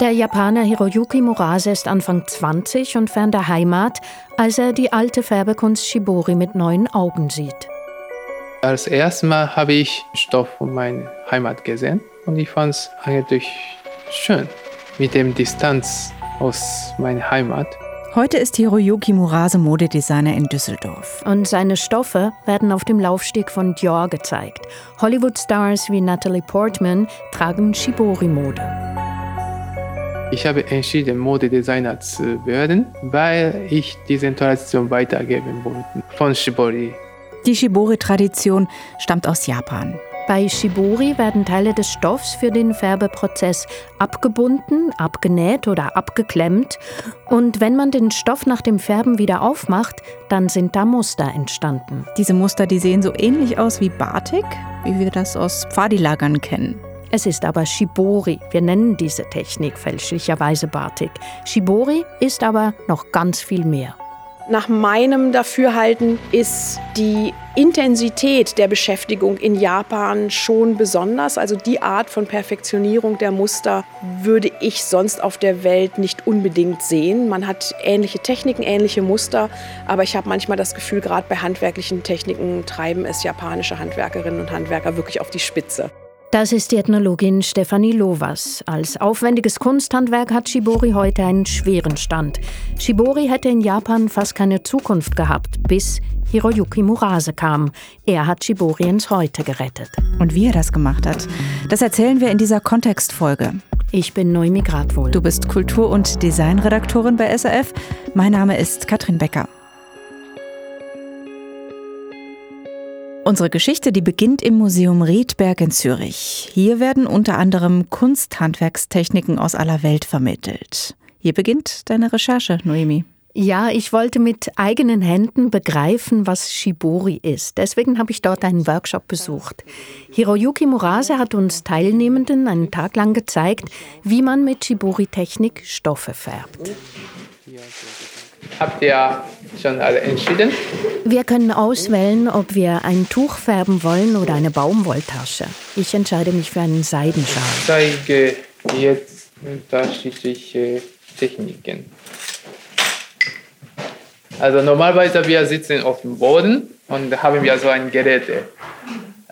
Der Japaner Hiroyuki Murase ist Anfang 20 und fern der Heimat, als er die alte Färbekunst Shibori mit neuen Augen sieht. Als erstes Mal habe ich Stoff von meiner Heimat gesehen und ich fand es eigentlich schön mit dem Distanz aus meiner Heimat. Heute ist Hiroyuki Murase Modedesigner in Düsseldorf. Und seine Stoffe werden auf dem Laufsteg von Dior gezeigt. Hollywood-Stars wie Natalie Portman tragen Shibori-Mode. Ich habe entschieden, Modedesigner zu werden, weil ich diese Tradition weitergeben wollte von Shibori. Die Shibori-Tradition stammt aus Japan. Bei Shibori werden Teile des Stoffs für den Färbeprozess abgebunden, abgenäht oder abgeklemmt. Und wenn man den Stoff nach dem Färben wieder aufmacht, dann sind da Muster entstanden. Diese Muster, die sehen so ähnlich aus wie Batik, wie wir das aus Pfadilagern kennen. Es ist aber Shibori. Wir nennen diese Technik fälschlicherweise Batik. Shibori ist aber noch ganz viel mehr. Nach meinem Dafürhalten ist die Intensität der Beschäftigung in Japan schon besonders. Also die Art von Perfektionierung der Muster würde ich sonst auf der Welt nicht unbedingt sehen. Man hat ähnliche Techniken, ähnliche Muster, aber ich habe manchmal das Gefühl, gerade bei handwerklichen Techniken treiben es japanische Handwerkerinnen und Handwerker wirklich auf die Spitze. Das ist die Ethnologin Stefanie Lovas. Als aufwendiges Kunsthandwerk hat Shibori heute einen schweren Stand. Shibori hätte in Japan fast keine Zukunft gehabt, bis Hiroyuki Murase kam. Er hat Shibori ins Heute gerettet. Und wie er das gemacht hat, das erzählen wir in dieser Kontextfolge. Ich bin Noemi Gradwohl. Du bist Kultur- und Designredaktorin bei SRF. Mein Name ist Katrin Becker. Unsere Geschichte, die beginnt im Museum Riedberg in Zürich. Hier werden unter anderem Kunsthandwerkstechniken aus aller Welt vermittelt. Hier beginnt deine Recherche, Noemi. Ja, ich wollte mit eigenen Händen begreifen, was Shibori ist. Deswegen habe ich dort einen Workshop besucht. Hiroyuki Murase hat uns Teilnehmenden einen Tag lang gezeigt, wie man mit Shibori-Technik Stoffe färbt. Habt ihr schon alle entschieden? Wir können auswählen, ob wir ein Tuch färben wollen oder eine Baumwolltasche. Ich entscheide mich für einen Seidenschal. Ich zeige jetzt unterschiedliche Techniken. Also normalerweise wir sitzen auf dem Boden und haben wir so ein Gerät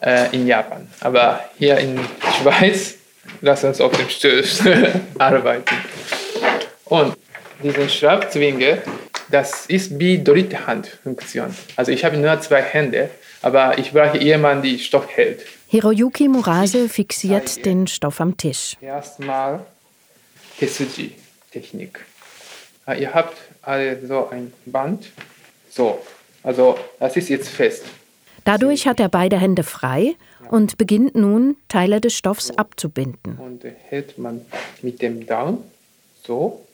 äh, in Japan. Aber hier in Schweiz lassen uns auf dem Stuhl arbeiten. Und diesen Schraubzwinge das ist wie dritte Handfunktion. Also ich habe nur zwei Hände, aber ich brauche jemanden, der Stoff hält. Hiroyuki Murase fixiert den Stoff am Tisch. Erstmal Tesuji-Technik. Ah, ihr habt so ein Band. So, also das ist jetzt fest. Dadurch hat er beide Hände frei und beginnt nun, Teile des Stoffs abzubinden. Und hält man mit dem Daumen so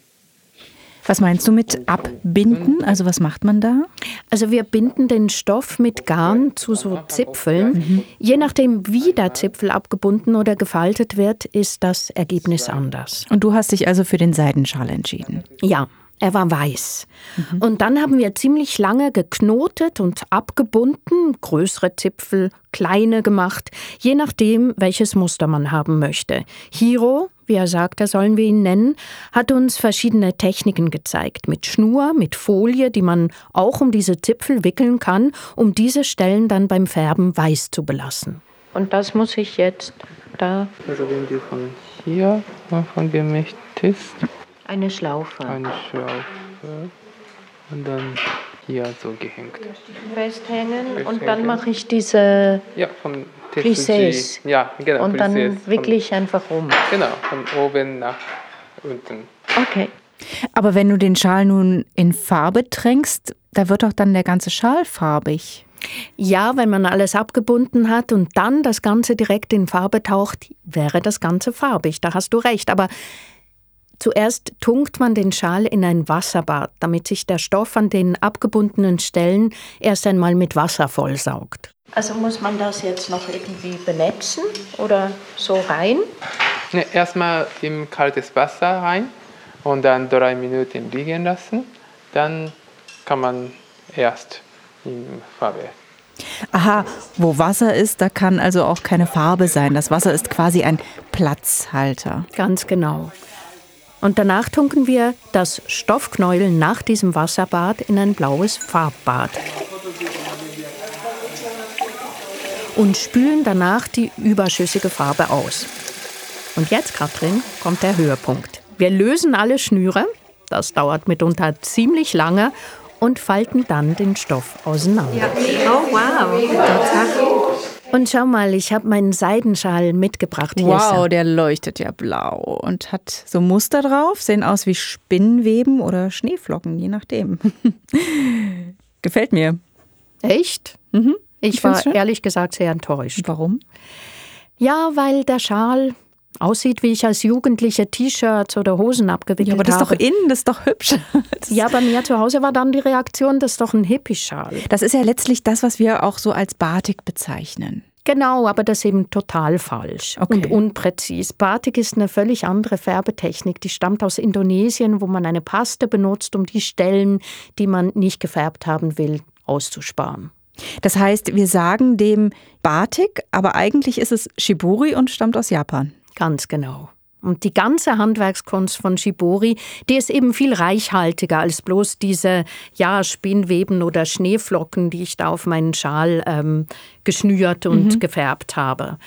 was meinst du mit abbinden? Also was macht man da? Also wir binden den Stoff mit Garn zu so Zipfeln. Mhm. Je nachdem, wie der Zipfel abgebunden oder gefaltet wird, ist das Ergebnis anders. Und du hast dich also für den Seidenschal entschieden? Ja. Er war weiß. Mhm. Und dann haben wir ziemlich lange geknotet und abgebunden, größere Zipfel, kleine gemacht, je nachdem, welches Muster man haben möchte. Hiro, wie er sagte, sollen wir ihn nennen, hat uns verschiedene Techniken gezeigt. Mit Schnur, mit Folie, die man auch um diese Zipfel wickeln kann, um diese Stellen dann beim Färben weiß zu belassen. Und das muss ich jetzt da. Also wenn du von hier anfangen möchtest. Eine Schlaufe. Eine Schlaufe. Und dann hier so gehängt. Festhängen, Festhängen. und dann mache ich diese ja, von Plissés. Ja, genau. Und dann wickle ich einfach um. Genau, von oben nach unten. Okay. Aber wenn du den Schal nun in Farbe tränkst, da wird doch dann der ganze Schal farbig. Ja, wenn man alles abgebunden hat und dann das Ganze direkt in Farbe taucht, wäre das Ganze farbig. Da hast du recht. Aber Zuerst tunkt man den Schal in ein Wasserbad, damit sich der Stoff an den abgebundenen Stellen erst einmal mit Wasser vollsaugt. Also muss man das jetzt noch irgendwie benetzen oder so rein? Ne, erstmal im kaltes Wasser rein und dann drei Minuten liegen lassen. Dann kann man erst in Farbe. Aha, wo Wasser ist, da kann also auch keine Farbe sein. Das Wasser ist quasi ein Platzhalter. Ganz genau. Und danach tunken wir das Stoffknäuel nach diesem Wasserbad in ein blaues Farbbad. Und spülen danach die überschüssige Farbe aus. Und jetzt, Katrin, kommt der Höhepunkt. Wir lösen alle Schnüre, das dauert mitunter ziemlich lange, und falten dann den Stoff auseinander. Ja. Oh, wow. Und schau mal, ich habe meinen Seidenschal mitgebracht. Hier wow, der leuchtet ja blau und hat so Muster drauf, sehen aus wie Spinnweben oder Schneeflocken, je nachdem. Gefällt mir. Echt? Mhm. Ich, ich war ehrlich gesagt sehr enttäuscht. Warum? Ja, weil der Schal aussieht, wie ich als Jugendliche T-Shirts oder Hosen abgewickelt habe. Ja, aber das ist doch innen, das ist doch hübsch. ja, bei mir zu Hause war dann die Reaktion, das ist doch ein Hippie-Schal. Das ist ja letztlich das, was wir auch so als Batik bezeichnen. Genau, aber das ist eben total falsch okay. und unpräzis. Batik ist eine völlig andere Färbetechnik. Die stammt aus Indonesien, wo man eine Paste benutzt, um die Stellen, die man nicht gefärbt haben will, auszusparen. Das heißt, wir sagen dem Batik, aber eigentlich ist es Shibori und stammt aus Japan. Ganz genau. Und die ganze Handwerkskunst von Shibori, die ist eben viel reichhaltiger als bloß diese ja, Spinnweben oder Schneeflocken, die ich da auf meinen Schal ähm, geschnürt und mhm. gefärbt habe.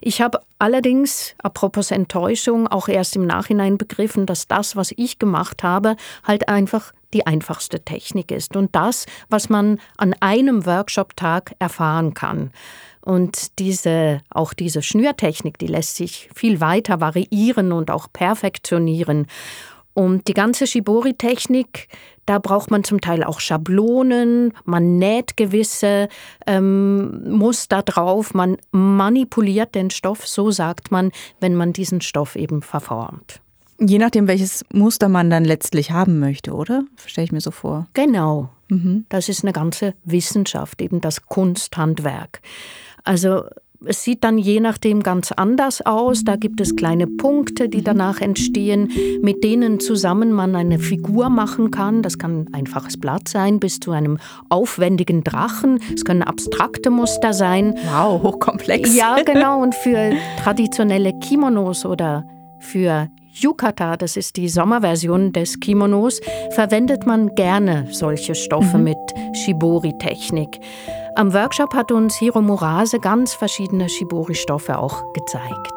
Ich habe allerdings, apropos Enttäuschung, auch erst im Nachhinein begriffen, dass das, was ich gemacht habe, halt einfach die einfachste Technik ist und das, was man an einem Workshop-Tag erfahren kann. Und diese, auch diese Schnürtechnik, die lässt sich viel weiter variieren und auch perfektionieren. Und die ganze Shibori-Technik, da braucht man zum Teil auch Schablonen, man näht gewisse ähm, Muster drauf, man manipuliert den Stoff, so sagt man, wenn man diesen Stoff eben verformt. Je nachdem, welches Muster man dann letztlich haben möchte, oder? Stelle ich mir so vor. Genau. Mhm. Das ist eine ganze Wissenschaft, eben das Kunsthandwerk. Also es sieht dann je nachdem ganz anders aus. Da gibt es kleine Punkte, die danach entstehen, mit denen zusammen man eine Figur machen kann. Das kann ein einfaches Blatt sein, bis zu einem aufwendigen Drachen. Es können abstrakte Muster sein. Wow, hochkomplex. Ja, genau. Und für traditionelle Kimonos oder für Yukata, das ist die Sommerversion des Kimonos, verwendet man gerne solche Stoffe mhm. mit Shibori-Technik. Am Workshop hat uns Hiro Murase ganz verschiedene Shibori-Stoffe auch gezeigt.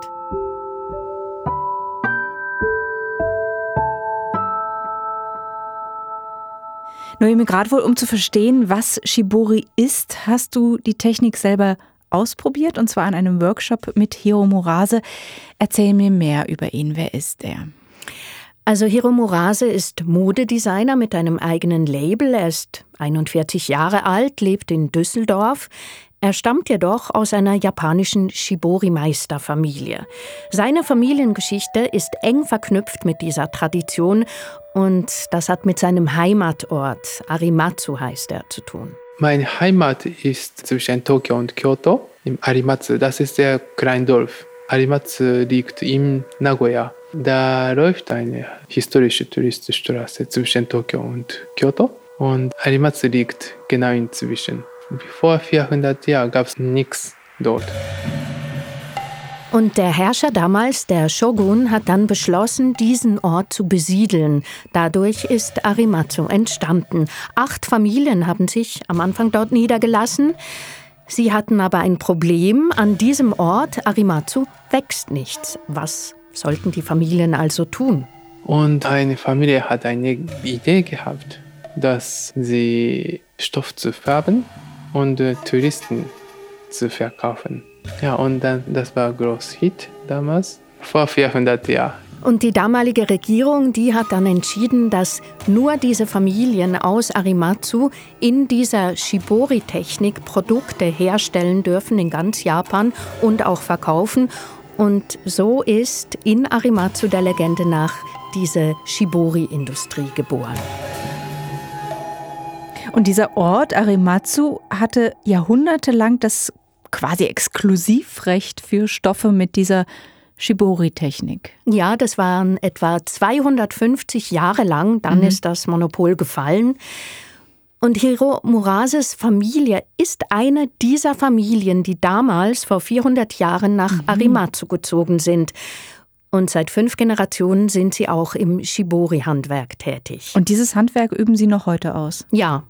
Noemi, gerade wohl, um zu verstehen, was Shibori ist, hast du die Technik selber ausprobiert und zwar an einem Workshop mit Hiro Murase. Erzähl mir mehr über ihn. Wer ist er? Also Hiro Murase ist Modedesigner mit einem eigenen Label. Er ist 41 Jahre alt, lebt in Düsseldorf. Er stammt jedoch aus einer japanischen Shibori-Meisterfamilie. Seine Familiengeschichte ist eng verknüpft mit dieser Tradition und das hat mit seinem Heimatort, Arimatsu heißt er, zu tun. Meine Heimat ist zwischen Tokio und Kyoto, im Arimatsu. Das ist der Kleindorf. Arimatsu liegt in Nagoya. Da läuft eine historische Touristenstraße zwischen Tokio und Kyoto und Arimatsu liegt genau inzwischen. Vor 400 Jahren gab es nichts dort. Und der Herrscher damals, der Shogun, hat dann beschlossen, diesen Ort zu besiedeln. Dadurch ist Arimatsu entstanden. Acht Familien haben sich am Anfang dort niedergelassen. Sie hatten aber ein Problem. An diesem Ort, Arimatsu, wächst nichts. Was sollten die Familien also tun? Und eine Familie hat eine Idee gehabt, dass sie Stoff zu färben und äh, Touristen zu verkaufen. Ja, und dann, das war ein großer Hit damals, vor 400 Jahren. Und die damalige Regierung, die hat dann entschieden, dass nur diese Familien aus Arimatsu in dieser Shibori-Technik Produkte herstellen dürfen in ganz Japan und auch verkaufen. Und so ist in Arimatsu der Legende nach diese Shibori-Industrie geboren. Und dieser Ort Arimatsu hatte jahrhundertelang das quasi Exklusivrecht für Stoffe mit dieser Shibori-Technik. Ja, das waren etwa 250 Jahre lang. Dann mhm. ist das Monopol gefallen. Und Hiro Murases Familie ist eine dieser Familien, die damals vor 400 Jahren nach mhm. Arimatsu gezogen sind. Und seit fünf Generationen sind sie auch im Shibori-Handwerk tätig. Und dieses Handwerk üben Sie noch heute aus? Ja.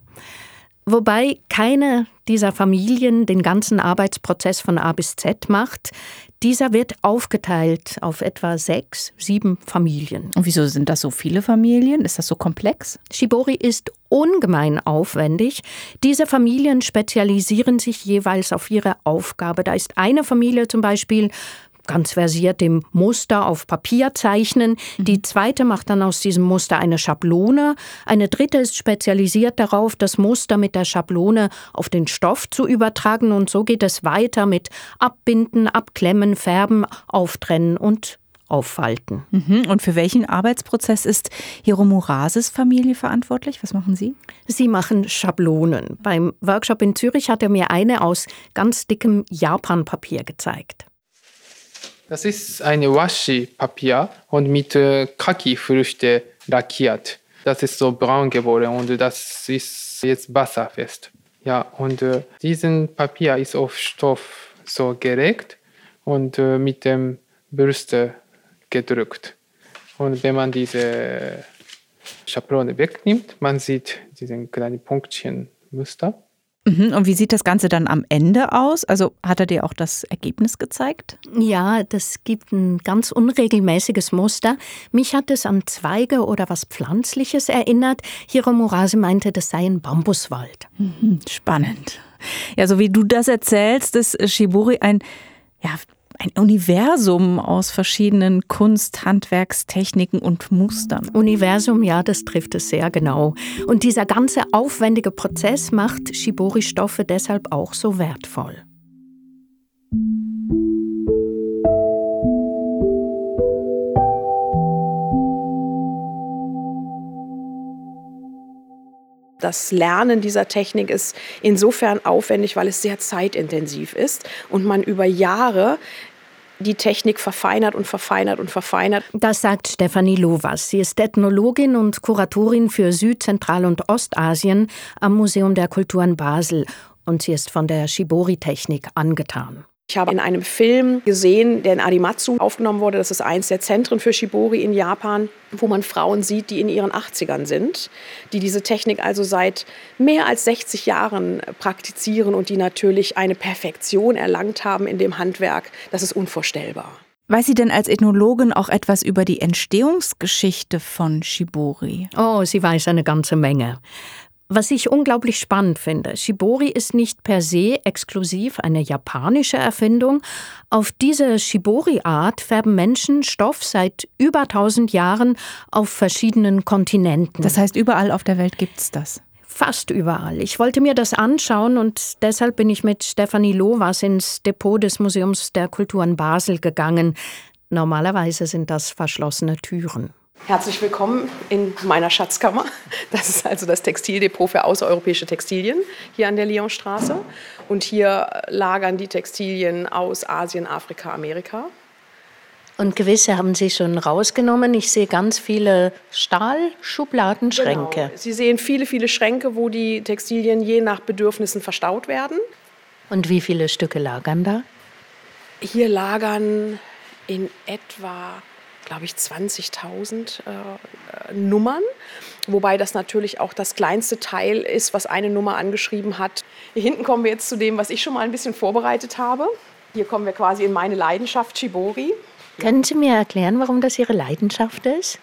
Wobei keine dieser Familien den ganzen Arbeitsprozess von A bis Z macht. Dieser wird aufgeteilt auf etwa sechs, sieben Familien. Und wieso sind das so viele Familien? Ist das so komplex? Shibori ist ungemein aufwendig. Diese Familien spezialisieren sich jeweils auf ihre Aufgabe. Da ist eine Familie zum Beispiel ganz versiert dem Muster auf Papier zeichnen. Die mhm. zweite macht dann aus diesem Muster eine Schablone. Eine dritte ist spezialisiert darauf, das Muster mit der Schablone auf den Stoff zu übertragen. Und so geht es weiter mit Abbinden, Abklemmen, Färben, Auftrennen und Auffalten. Mhm. Und für welchen Arbeitsprozess ist Hiromurases Familie verantwortlich? Was machen Sie? Sie machen Schablonen. Beim Workshop in Zürich hat er mir eine aus ganz dickem Japanpapier gezeigt. Das ist ein Washi-Papier und mit äh, Kaki-Früchte lackiert. Das ist so braun geworden und das ist jetzt wasserfest. Ja, und äh, diesen Papier ist auf Stoff so gelegt und äh, mit dem Bürste gedrückt. Und wenn man diese Schablone wegnimmt, man sieht diesen kleinen Punktchen-Muster. Mhm. Und wie sieht das Ganze dann am Ende aus? Also hat er dir auch das Ergebnis gezeigt? Ja, das gibt ein ganz unregelmäßiges Muster. Mich hat es an Zweige oder was Pflanzliches erinnert. Hiro Murase meinte, das sei ein Bambuswald. Mhm. Spannend. Ja, so wie du das erzählst, ist Shiburi ein ja, ein Universum aus verschiedenen Kunst, Handwerkstechniken und Mustern. Universum, ja, das trifft es sehr genau. Und dieser ganze aufwendige Prozess macht Shibori-Stoffe deshalb auch so wertvoll. Das Lernen dieser Technik ist insofern aufwendig, weil es sehr zeitintensiv ist und man über Jahre die Technik verfeinert und verfeinert und verfeinert. Das sagt Stefanie Lovas. Sie ist Ethnologin und Kuratorin für Süd-, Zentral- und Ostasien am Museum der Kulturen Basel. Und sie ist von der Shibori-Technik angetan. Ich habe in einem Film gesehen, der in Adimatsu aufgenommen wurde. Das ist eins der Zentren für Shibori in Japan, wo man Frauen sieht, die in ihren 80ern sind, die diese Technik also seit mehr als 60 Jahren praktizieren und die natürlich eine Perfektion erlangt haben in dem Handwerk. Das ist unvorstellbar. Weiß sie denn als Ethnologin auch etwas über die Entstehungsgeschichte von Shibori? Oh, sie weiß eine ganze Menge. Was ich unglaublich spannend finde, Shibori ist nicht per se exklusiv eine japanische Erfindung. Auf diese Shibori-Art färben Menschen Stoff seit über 1000 Jahren auf verschiedenen Kontinenten. Das heißt, überall auf der Welt gibt es das? Fast überall. Ich wollte mir das anschauen und deshalb bin ich mit Stefanie Lowas ins Depot des Museums der Kulturen Basel gegangen. Normalerweise sind das verschlossene Türen. Herzlich willkommen in meiner Schatzkammer. Das ist also das Textildepot für außereuropäische Textilien hier an der Lyonstraße. Und hier lagern die Textilien aus Asien, Afrika, Amerika. Und gewisse haben Sie schon rausgenommen. Ich sehe ganz viele Stahlschubladenschränke. Genau. Sie sehen viele, viele Schränke, wo die Textilien je nach Bedürfnissen verstaut werden. Und wie viele Stücke lagern da? Hier lagern in etwa glaube ich, 20.000 äh, Nummern. Wobei das natürlich auch das kleinste Teil ist, was eine Nummer angeschrieben hat. Hier hinten kommen wir jetzt zu dem, was ich schon mal ein bisschen vorbereitet habe. Hier kommen wir quasi in meine Leidenschaft Shibori. Können Sie mir erklären, warum das Ihre Leidenschaft ist?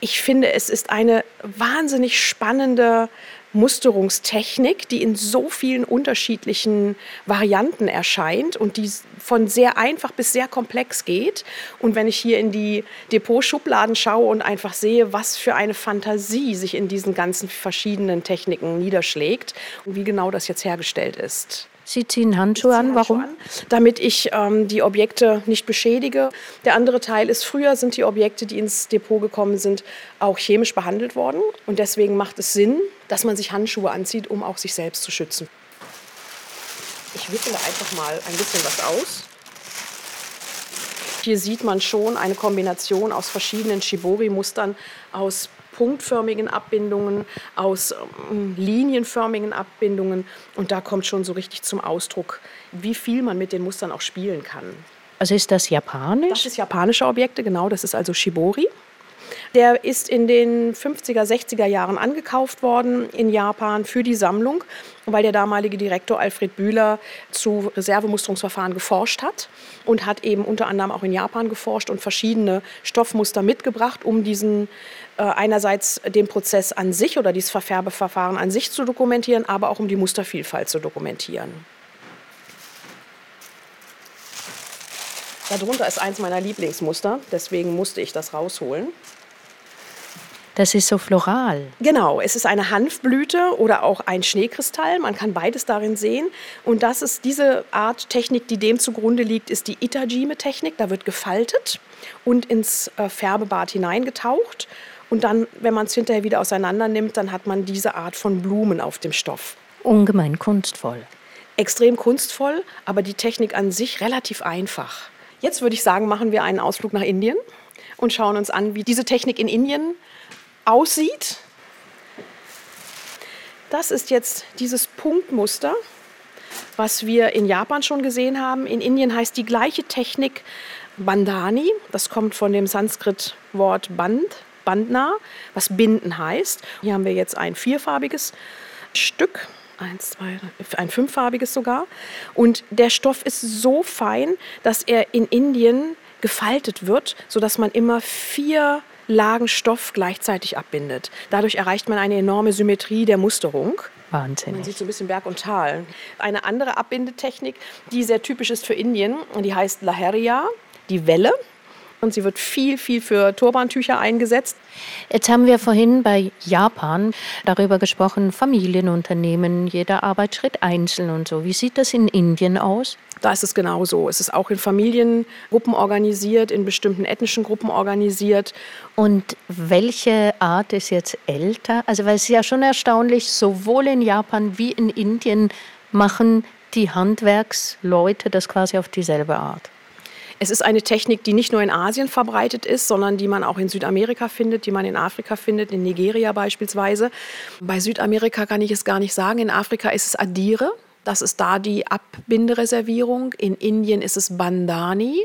Ich finde, es ist eine wahnsinnig spannende Musterungstechnik, die in so vielen unterschiedlichen Varianten erscheint und die von sehr einfach bis sehr komplex geht. Und wenn ich hier in die Depotschubladen schaue und einfach sehe, was für eine Fantasie sich in diesen ganzen verschiedenen Techniken niederschlägt und wie genau das jetzt hergestellt ist. Sie ziehen Handschuhe an. Warum? Damit ich ähm, die Objekte nicht beschädige. Der andere Teil ist, früher sind die Objekte, die ins Depot gekommen sind, auch chemisch behandelt worden. Und deswegen macht es Sinn, dass man sich Handschuhe anzieht, um auch sich selbst zu schützen. Ich wickele einfach mal ein bisschen was aus. Hier sieht man schon eine Kombination aus verschiedenen Shibori-Mustern, aus punktförmigen Abbindungen, aus ähm, linienförmigen Abbindungen. Und da kommt schon so richtig zum Ausdruck, wie viel man mit den Mustern auch spielen kann. Also ist das japanisch? Das ist japanische Objekte, genau. Das ist also Shibori. Der ist in den 50er, 60er Jahren angekauft worden in Japan für die Sammlung, weil der damalige Direktor Alfred Bühler zu Reservemusterungsverfahren geforscht hat und hat eben unter anderem auch in Japan geforscht und verschiedene Stoffmuster mitgebracht, um diesen äh, einerseits den Prozess an sich oder dieses Verfärbeverfahren an sich zu dokumentieren, aber auch um die Mustervielfalt zu dokumentieren. Darunter ist eins meiner Lieblingsmuster, deswegen musste ich das rausholen. Das ist so floral. Genau, es ist eine Hanfblüte oder auch ein Schneekristall. Man kann beides darin sehen. Und das ist diese Art Technik, die dem zugrunde liegt, ist die Itajime-Technik. Da wird gefaltet und ins äh, Färbebad hineingetaucht. Und dann, wenn man es hinterher wieder auseinander nimmt, dann hat man diese Art von Blumen auf dem Stoff. Ungemein kunstvoll. Extrem kunstvoll, aber die Technik an sich relativ einfach. Jetzt würde ich sagen, machen wir einen Ausflug nach Indien und schauen uns an, wie diese Technik in Indien aussieht. Das ist jetzt dieses Punktmuster, was wir in Japan schon gesehen haben. In Indien heißt die gleiche Technik Bandhani. Das kommt von dem Sanskrit-Wort Band, Bandna, was binden heißt. Hier haben wir jetzt ein vierfarbiges Stück. Eins, zwei, ein fünffarbiges sogar. Und der Stoff ist so fein, dass er in Indien gefaltet wird, sodass man immer vier Lagen Stoff gleichzeitig abbindet. Dadurch erreicht man eine enorme Symmetrie der Musterung. Wahnsinnig. Man sieht so ein bisschen Berg und Tal. Eine andere Abbindetechnik, die sehr typisch ist für Indien, die heißt Laheria, die Welle und sie wird viel, viel für Turbantücher eingesetzt. Jetzt haben wir vorhin bei Japan darüber gesprochen, Familienunternehmen, jeder Arbeitsschritt einzeln und so. Wie sieht das in Indien aus? Da ist es genauso. Es ist auch in Familiengruppen organisiert, in bestimmten ethnischen Gruppen organisiert. Und welche Art ist jetzt älter? Also, weil es ist ja schon erstaunlich, sowohl in Japan wie in Indien machen die Handwerksleute das quasi auf dieselbe Art. Es ist eine Technik, die nicht nur in Asien verbreitet ist, sondern die man auch in Südamerika findet, die man in Afrika findet, in Nigeria beispielsweise. Bei Südamerika kann ich es gar nicht sagen. In Afrika ist es Adire. Das ist da die Abbindereservierung. In Indien ist es Bandani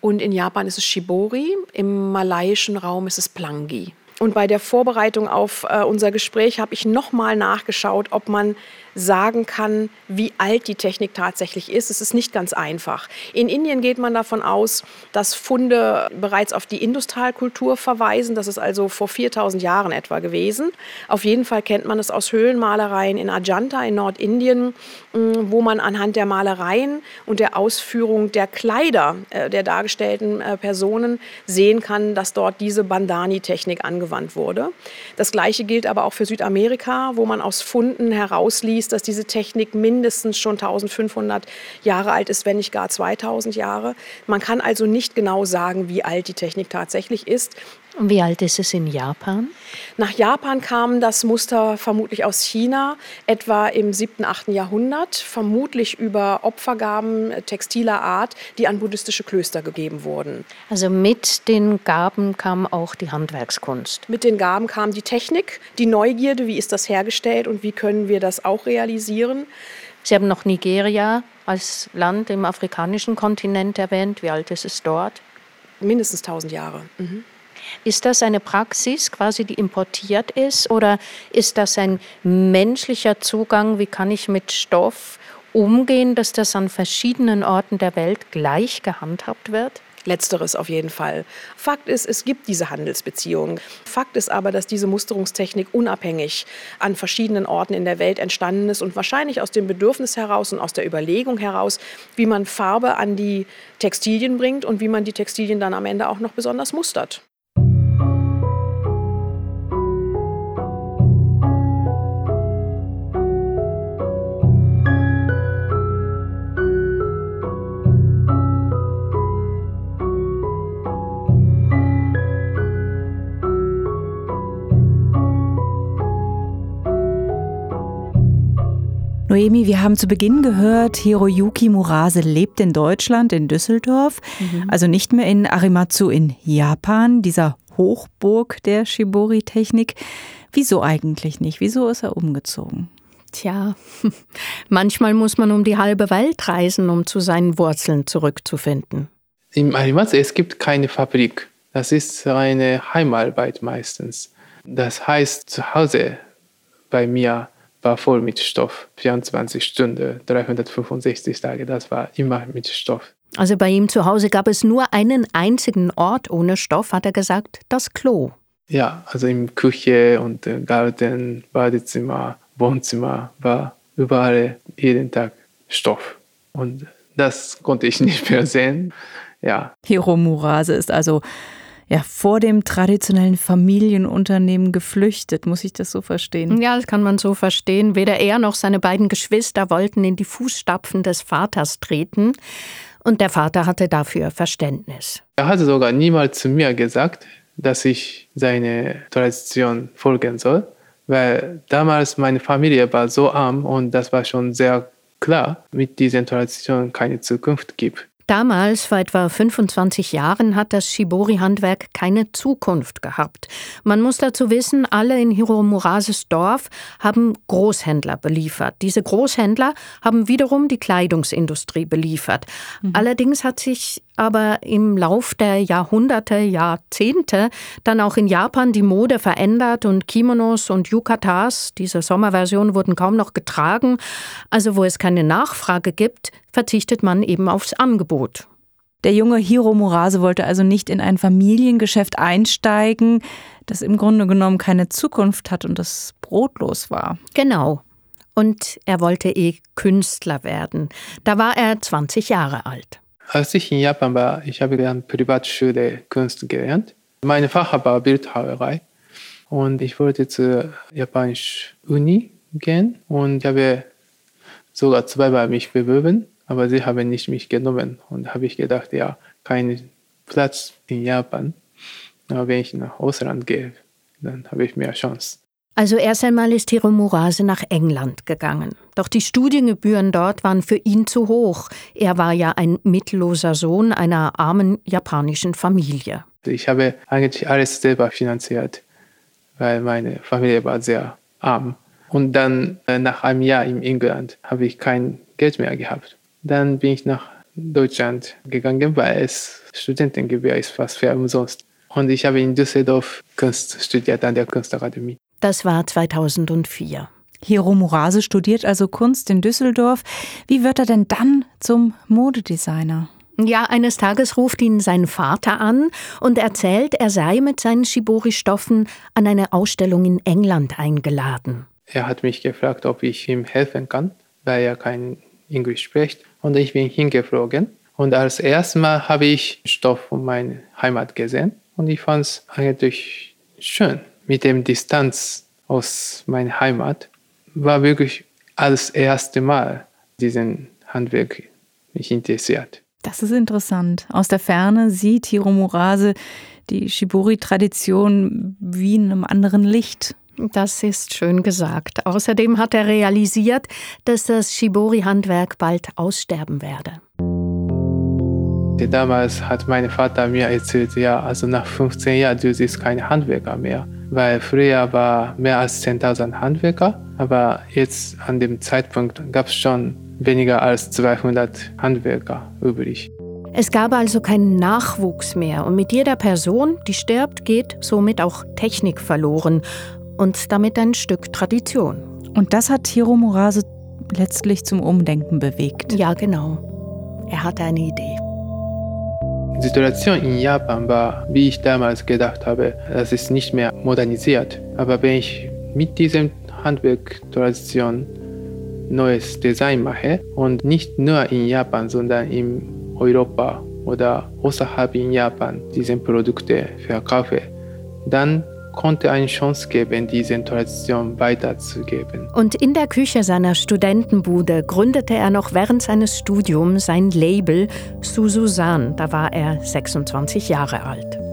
und in Japan ist es Shibori. Im malaiischen Raum ist es Plangi. Und bei der Vorbereitung auf äh, unser Gespräch habe ich nochmal nachgeschaut, ob man sagen kann, wie alt die Technik tatsächlich ist. Es ist nicht ganz einfach. In Indien geht man davon aus, dass Funde bereits auf die Industralkultur verweisen. Das ist also vor 4000 Jahren etwa gewesen. Auf jeden Fall kennt man es aus Höhlenmalereien in Ajanta in Nordindien, mm, wo man anhand der Malereien und der Ausführung der Kleider äh, der dargestellten äh, Personen sehen kann, dass dort diese Bandani-Technik angewandt wurde. Das Gleiche gilt aber auch für Südamerika, wo man aus Funden herausliest, hieß, dass diese Technik mindestens schon 1500 Jahre alt ist, wenn nicht gar 2000 Jahre. Man kann also nicht genau sagen, wie alt die Technik tatsächlich ist. Und wie alt ist es in Japan? Nach Japan kam das Muster vermutlich aus China, etwa im 7., 8. Jahrhundert, vermutlich über Opfergaben textiler Art, die an buddhistische Klöster gegeben wurden. Also mit den Gaben kam auch die Handwerkskunst. Mit den Gaben kam die Technik, die Neugierde, wie ist das hergestellt und wie können wir das auch realisieren. Sie haben noch Nigeria als Land im afrikanischen Kontinent erwähnt. Wie alt ist es dort? Mindestens 1000 Jahre. Mhm. Ist das eine Praxis, quasi die importiert ist, oder ist das ein menschlicher Zugang? Wie kann ich mit Stoff umgehen, dass das an verschiedenen Orten der Welt gleich gehandhabt wird? Letzteres auf jeden Fall. Fakt ist, es gibt diese Handelsbeziehungen. Fakt ist aber, dass diese Musterungstechnik unabhängig an verschiedenen Orten in der Welt entstanden ist und wahrscheinlich aus dem Bedürfnis heraus und aus der Überlegung heraus, wie man Farbe an die Textilien bringt und wie man die Textilien dann am Ende auch noch besonders mustert. Noemi, wir haben zu Beginn gehört, Hiroyuki Murase lebt in Deutschland, in Düsseldorf, mhm. also nicht mehr in Arimatsu in Japan, dieser Hochburg der Shibori-Technik. Wieso eigentlich nicht? Wieso ist er umgezogen? Tja, manchmal muss man um die halbe Welt reisen, um zu seinen Wurzeln zurückzufinden. Im Arimatsu es gibt keine Fabrik. Das ist eine Heimarbeit meistens. Das heißt, zu Hause bei mir war voll mit Stoff. 24 Stunden, 365 Tage, das war immer mit Stoff. Also bei ihm zu Hause gab es nur einen einzigen Ort ohne Stoff, hat er gesagt, das Klo. Ja, also in Küche und Garten, Badezimmer, Wohnzimmer war überall jeden Tag Stoff. Und das konnte ich nicht mehr sehen. Ja. Hiro Murase ist also ja, vor dem traditionellen Familienunternehmen geflüchtet. Muss ich das so verstehen? Ja, das kann man so verstehen. Weder er noch seine beiden Geschwister wollten in die Fußstapfen des Vaters treten. Und der Vater hatte dafür Verständnis. Er hatte sogar niemals zu mir gesagt, dass ich seine Tradition folgen soll, weil damals meine Familie war so arm und das war schon sehr klar, mit dieser Tradition keine Zukunft gibt. Damals, vor etwa 25 Jahren, hat das Shibori-Handwerk keine Zukunft gehabt. Man muss dazu wissen, alle in Hiromurases Dorf haben Großhändler beliefert. Diese Großhändler haben wiederum die Kleidungsindustrie beliefert. Mhm. Allerdings hat sich aber im Lauf der Jahrhunderte, Jahrzehnte dann auch in Japan die Mode verändert und Kimonos und Yukatas, diese Sommerversion, wurden kaum noch getragen. Also wo es keine Nachfrage gibt, verzichtet man eben aufs Angebot. Der junge Hiro Murase wollte also nicht in ein Familiengeschäft einsteigen, das im Grunde genommen keine Zukunft hat und das brotlos war. Genau. Und er wollte eh Künstler werden. Da war er 20 Jahre alt. Als ich in Japan war, ich habe an Privatschule Kunst gelernt. Meine Fach war Bildhauerei und ich wollte zur japanischen Uni gehen und ich habe sogar zweimal mich beworben, aber sie haben nicht mich genommen und habe ich gedacht, ja, kein Platz in Japan. Aber wenn ich nach Ausland gehe, dann habe ich mehr Chance. Also erst einmal ist Hiro Murase nach England gegangen. Doch die Studiengebühren dort waren für ihn zu hoch. Er war ja ein mittelloser Sohn einer armen japanischen Familie. Ich habe eigentlich alles selber finanziert, weil meine Familie war sehr arm. Und dann äh, nach einem Jahr in England habe ich kein Geld mehr gehabt. Dann bin ich nach Deutschland gegangen, weil es Studentengebühr ist fast für umsonst. Und ich habe in Düsseldorf Kunst studiert an der Kunstakademie. Das war 2004. Hiro Murase studiert also Kunst in Düsseldorf. Wie wird er denn dann zum Modedesigner? Ja, eines Tages ruft ihn sein Vater an und erzählt, er sei mit seinen Shibori-Stoffen an eine Ausstellung in England eingeladen. Er hat mich gefragt, ob ich ihm helfen kann, weil er kein Englisch spricht. Und ich bin hingeflogen. Und als erstes Mal habe ich Stoff von meiner Heimat gesehen. Und ich fand es eigentlich schön mit dem Distanz aus meiner Heimat war wirklich als erste Mal diesen Handwerk mich interessiert. Das ist interessant. Aus der Ferne sieht Hiro Murase die Shibori-Tradition wie in einem anderen Licht. Das ist schön gesagt. Außerdem hat er realisiert, dass das Shibori-Handwerk bald aussterben werde. Damals hat mein Vater mir erzählt, ja, also nach 15 Jahren, du siehst keine Handwerker mehr weil früher war mehr als 10.000 Handwerker, aber jetzt an dem Zeitpunkt gab es schon weniger als 200 Handwerker übrig. Es gab also keinen Nachwuchs mehr und mit jeder Person, die stirbt, geht somit auch Technik verloren und damit ein Stück Tradition. Und das hat Hiro Murase letztlich zum Umdenken bewegt. Ja, genau. Er hatte eine Idee. Situation in Japan war, wie ich damals gedacht habe, das ist nicht mehr modernisiert. Aber wenn ich mit diesem Handwerk-Tradition neues Design mache und nicht nur in Japan, sondern in Europa oder außerhalb in Japan diese Produkte verkaufe, dann konnte eine Chance geben, diese Tradition weiterzugeben. Und in der Küche seiner Studentenbude gründete er noch während seines Studiums sein Label Suzusan. Da war er 26 Jahre alt.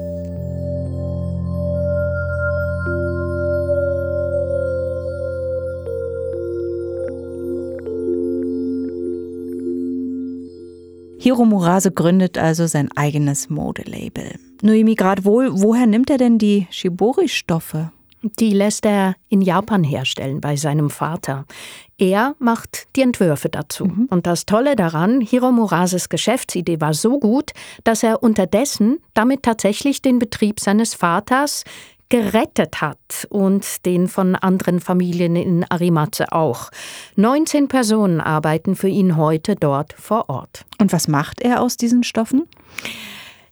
Hiro Murase gründet also sein eigenes Modelabel. Noemi, gerade wohl, woher nimmt er denn die Shibori-Stoffe? Die lässt er in Japan herstellen bei seinem Vater. Er macht die Entwürfe dazu. Mhm. Und das Tolle daran, Hiro Murases Geschäftsidee war so gut, dass er unterdessen damit tatsächlich den Betrieb seines Vaters gerettet hat und den von anderen Familien in Arimatsu auch. 19 Personen arbeiten für ihn heute dort vor Ort. Und was macht er aus diesen Stoffen?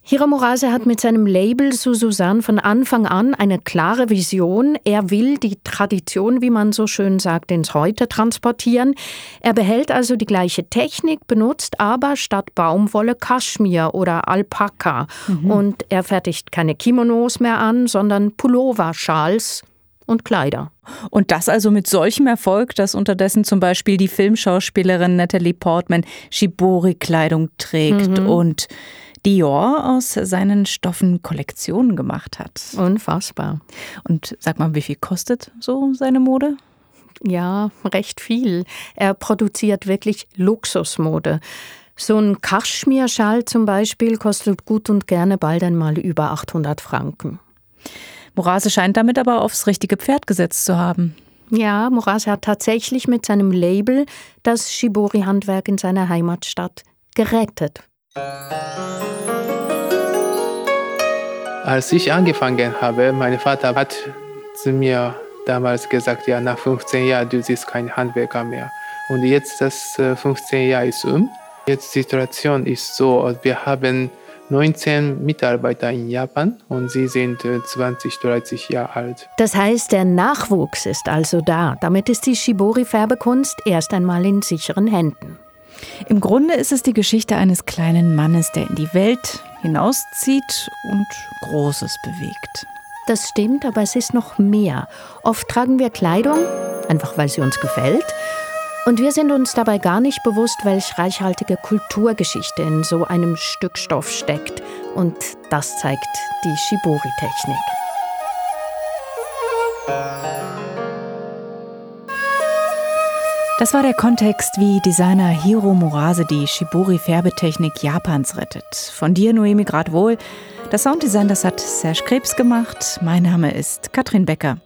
Hiro Morase hat mit seinem Label Susan von Anfang an eine klare Vision. Er will die Tradition, wie man so schön sagt, ins Heute transportieren. Er behält also die gleiche Technik, benutzt aber statt Baumwolle Kaschmir oder Alpaka. Mhm. Und er fertigt keine Kimonos mehr an, sondern Pullover, Schals und Kleider. Und das also mit solchem Erfolg, dass unterdessen zum Beispiel die Filmschauspielerin Natalie Portman Shibori-Kleidung trägt mhm. und Dior aus seinen Stoffen Kollektionen gemacht hat. Unfassbar. Und sag mal, wie viel kostet so seine Mode? Ja, recht viel. Er produziert wirklich Luxusmode. So ein Kaschmirschal zum Beispiel kostet gut und gerne bald einmal über 800 Franken. Morase scheint damit aber aufs richtige Pferd gesetzt zu haben. Ja, Morase hat tatsächlich mit seinem Label das Shibori-Handwerk in seiner Heimatstadt gerettet. Als ich angefangen habe, mein Vater hat zu mir damals gesagt, ja, nach 15 Jahren, du siehst kein Handwerker mehr. Und jetzt, das 15 äh, Jahre ist um. Jetzt die Situation ist so, wir haben 19 Mitarbeiter in Japan und sie sind 20, äh, 30 Jahre alt. Das heißt, der Nachwuchs ist also da. Damit ist die Shibori-Färbekunst erst einmal in sicheren Händen. Im Grunde ist es die Geschichte eines kleinen Mannes, der in die Welt hinauszieht und Großes bewegt. Das stimmt, aber es ist noch mehr. Oft tragen wir Kleidung, einfach weil sie uns gefällt, und wir sind uns dabei gar nicht bewusst, welch reichhaltige Kulturgeschichte in so einem Stück Stoff steckt. Und das zeigt die Shibori-Technik. Das war der Kontext, wie Designer Hiro Murase die Shibori-Färbetechnik Japans rettet. Von dir, Noemi Gradwohl. Das Sounddesign, das hat Serge Krebs gemacht. Mein Name ist Katrin Becker.